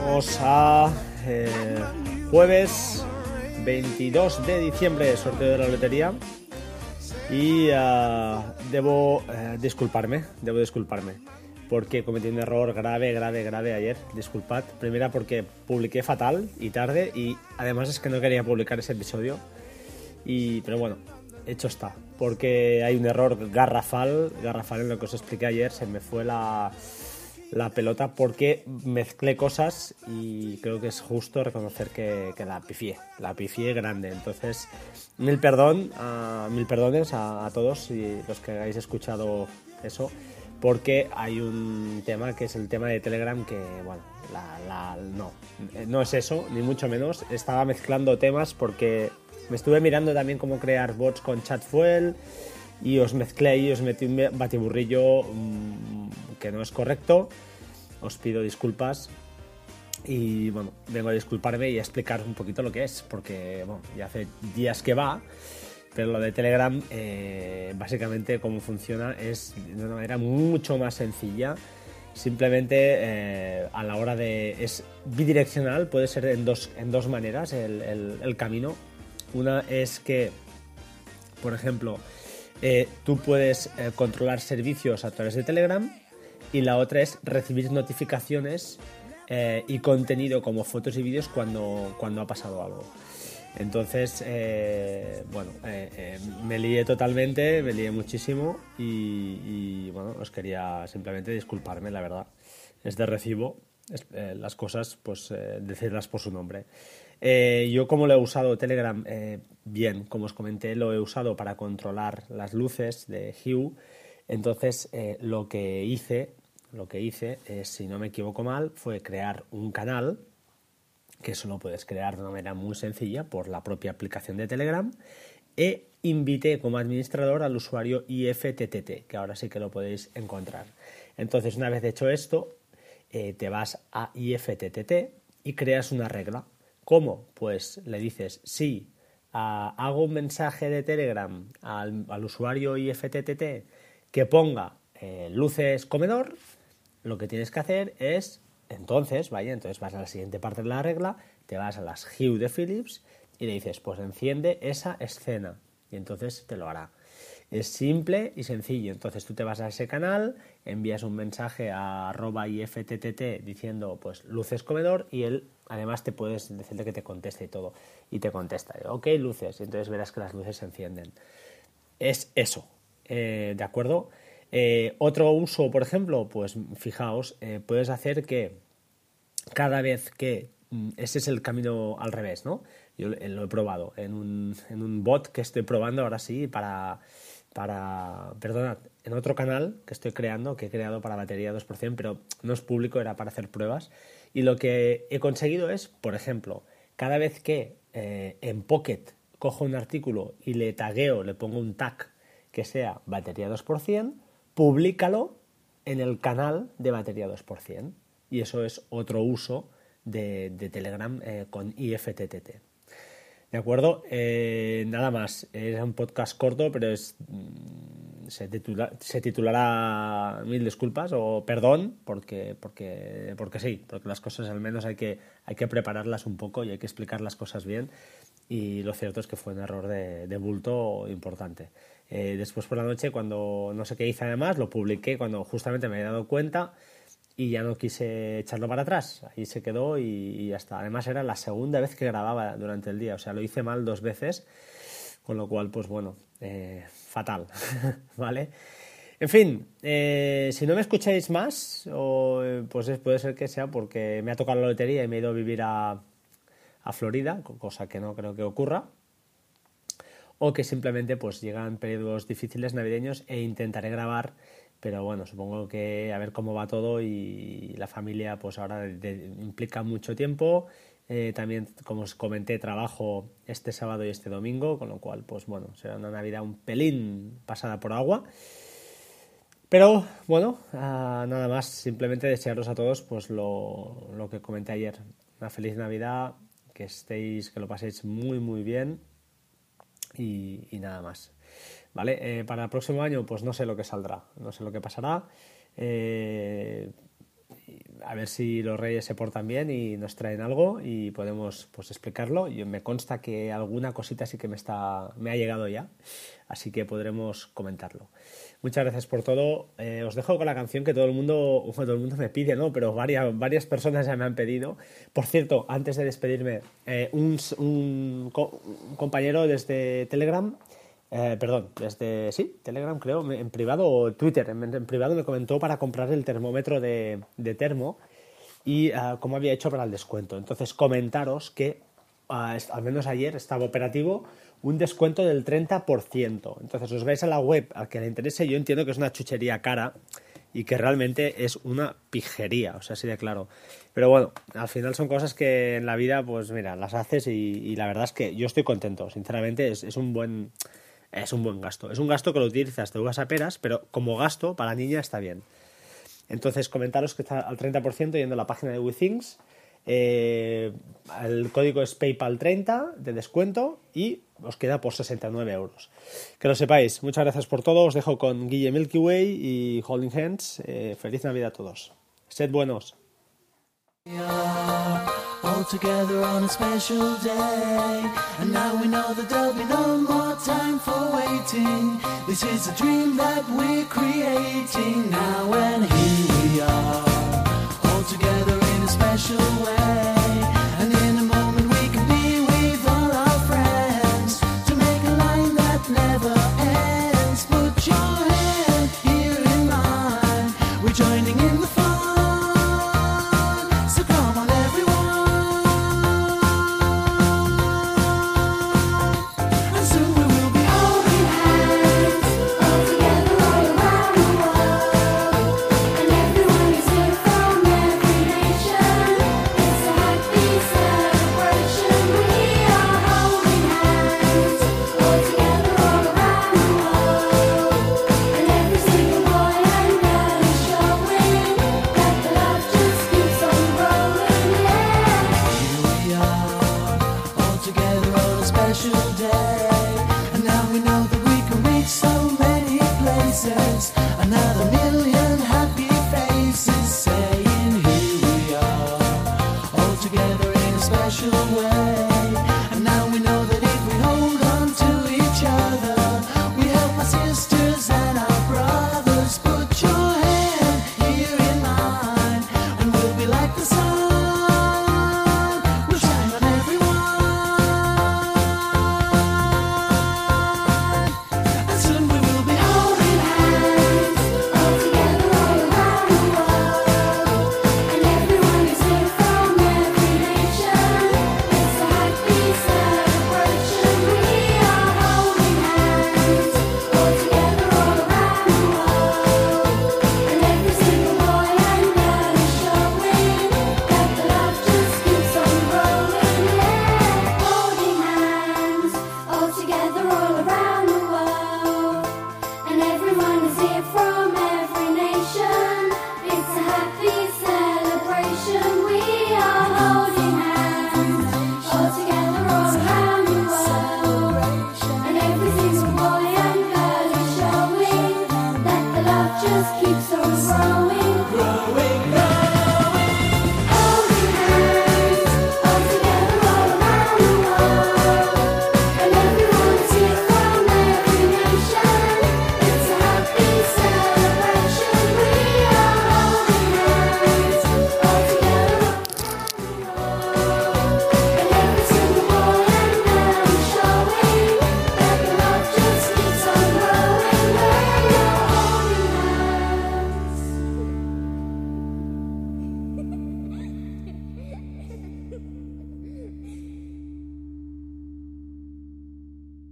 Vamos a eh, jueves 22 de diciembre, sorteo de la lotería. Y ah, debo eh, disculparme, debo disculparme. Porque cometí un error grave, grave, grave ayer. Disculpad. Primera porque publiqué fatal y tarde. Y además es que no quería publicar ese episodio. Y, pero bueno, hecho está. Porque hay un error garrafal, garrafal en lo que os expliqué ayer. Se me fue la, la pelota porque mezclé cosas y creo que es justo reconocer que, que la pifié, la pifié grande. Entonces, mil perdón, mil perdones a, a todos y los que hayáis escuchado eso, porque hay un tema que es el tema de Telegram que, bueno, la, la- no, no es eso, ni mucho menos. Estaba mezclando temas porque me estuve mirando también cómo crear bots con Chatfuel y os mezclé ahí, os metí un batiburrillo mm, que no es correcto. Os pido disculpas y bueno, vengo a disculparme y a explicar un poquito lo que es, porque bueno, ya hace días que va, pero lo de Telegram, eh, básicamente cómo funciona es de una manera mucho más sencilla. Simplemente eh, a la hora de... es bidireccional, puede ser en dos, en dos maneras el, el- camino. Una es que por ejemplo, eh, tú puedes controlar servicios a través de Telegram y la otra es recibir notificaciones eh, y contenido como fotos y vídeos cuando, cuando ha pasado algo. Entonces, eh, bueno, eh, eh, me lié totalmente, me lié muchísimo y, y, bueno, os quería simplemente disculparme, la verdad. Es de recibo es- eh, las cosas, pues eh, decirlas por su nombre. Yo como lo he usado Telegram, bien, como os comenté, lo he usado para controlar las luces de Hue. Entonces, lo que hice, lo que hice, si no me equivoco mal, fue crear un canal que eso lo puedes crear de una manera muy sencilla por la propia aplicación de Telegram, e invité como administrador al usuario IFTTT, que ahora sí que lo podéis encontrar. Entonces, una vez hecho esto, eh, te vas a IFTTT y creas una regla. ¿Cómo? Pues le dices, sí, hago un mensaje de Telegram al, al usuario IFTTT que ponga eh, luces comedor, lo que tienes que hacer es, entonces, vaya, entonces vas a la siguiente parte de la regla, te vas a las Hue de Philips y le dices, pues enciende esa escena y entonces te lo hará. Es simple y sencillo. Entonces tú te vas a ese canal, envías un mensaje a arroba IFTTT diciendo pues luces comedor y él además te puedes decirle que te conteste y todo. Y te contesta, ok, luces. Y entonces verás que las luces se encienden. Es eso, eh, ¿de acuerdo? Eh, otro uso, por ejemplo, pues fijaos, eh, puedes hacer que cada vez que mm, ese es el camino al revés, ¿no? Yo lo lo he probado en un, en un bot que estoy probando ahora sí para, para, perdonad, en otro canal que estoy creando, que he creado para batería 2%, pero no es público, era para hacer pruebas. Y lo que he conseguido es, por ejemplo, cada vez que eh, en Pocket cojo un artículo y le tagueo, le pongo un tag que sea batería 2%, públicalo en el canal de batería 2%. Y eso es otro uso de, de Telegram eh, con IFTTT. ¿De acuerdo? Eh, nada más. Es un podcast corto, pero es, mm, se, titula- se titulará Mil disculpas o perdón, porque, porque, porque sí, porque las cosas al menos hay que, hay que prepararlas un poco y hay que explicar las cosas bien. Y lo cierto es que fue un error de, bulto importante. Eh, después por la noche, cuando no sé qué hice además, lo publiqué cuando justamente me he dado cuenta y ya no quise echarlo para atrás. Ahí se quedó y, y. Además era la segunda vez que grababa durante el día, o sea, lo hice mal dos veces, con lo cual, pues bueno, eh, fatal, ¿vale? En fin, eh, si no me escucháis más, o, eh, pues es- puede ser que sea porque me ha tocado la lotería y me he ido a vivir a, a Florida, co- cosa que no creo que ocurra o que simplemente pues llegan periodos difíciles navideños e intentaré grabar pero bueno supongo que a ver cómo va todo y la familia pues ahora implica mucho tiempo Eh, también, como os comenté, trabajo este sábado y este domingo, con lo cual, pues bueno, será una Navidad un pelín pasada por agua. Pero bueno, ah, nada más, simplemente desearos a todos pues lo, lo que comenté ayer. Una feliz Navidad, que estéis, que lo paséis muy muy bien y, nada más. ¿Vale? Eh, para el próximo año, pues no sé lo que saldrá, no sé lo que pasará. Eh, a ver si los reyes se portan bien y nos traen algo y podemos pues explicarlo. Y me consta que alguna cosita sí que me está me ha llegado ya, así que podremos comentarlo. Muchas gracias por todo. Eh, os dejo con la canción que todo el mundo todo el mundo me pide, ¿no? Pero varias varias personas ya me han pedido. Por cierto, antes de despedirme, eh, un, un, un compañero desde Telegram eh, perdón, desde, sí, Telegram creo, en privado o Twitter, en, privado me comentó para comprar el termómetro de, de termo y uh, cómo había hecho para el descuento. Entonces, comentaros que uh, al menos ayer estaba operativo un descuento del 30%. Entonces, os vais a la web al que le interese, yo entiendo que es una chuchería cara y que realmente es una pijería, o sea, así de claro. Pero bueno, al final son cosas que en la vida, pues mira, las haces y, la verdad es que yo estoy contento, sinceramente, es un buen es un buen gasto. Es un gasto que lo utilizas de uvas a peras, pero como gasto para niña está bien. Entonces, comentaros que está al 30% yendo a la página de WeThings. Eh, el código es PayPal30 de descuento y os queda por 69 euros. Que lo sepáis. Muchas gracias por todo. Os dejo con Guille Milky Way y Holding Hands. Eh, feliz Navidad a todos. Sed buenos. All together on a special day. And now we know that there'll be no more time for waiting. This is a dream that we're creating now, and here we are, all together in a special way. Special way.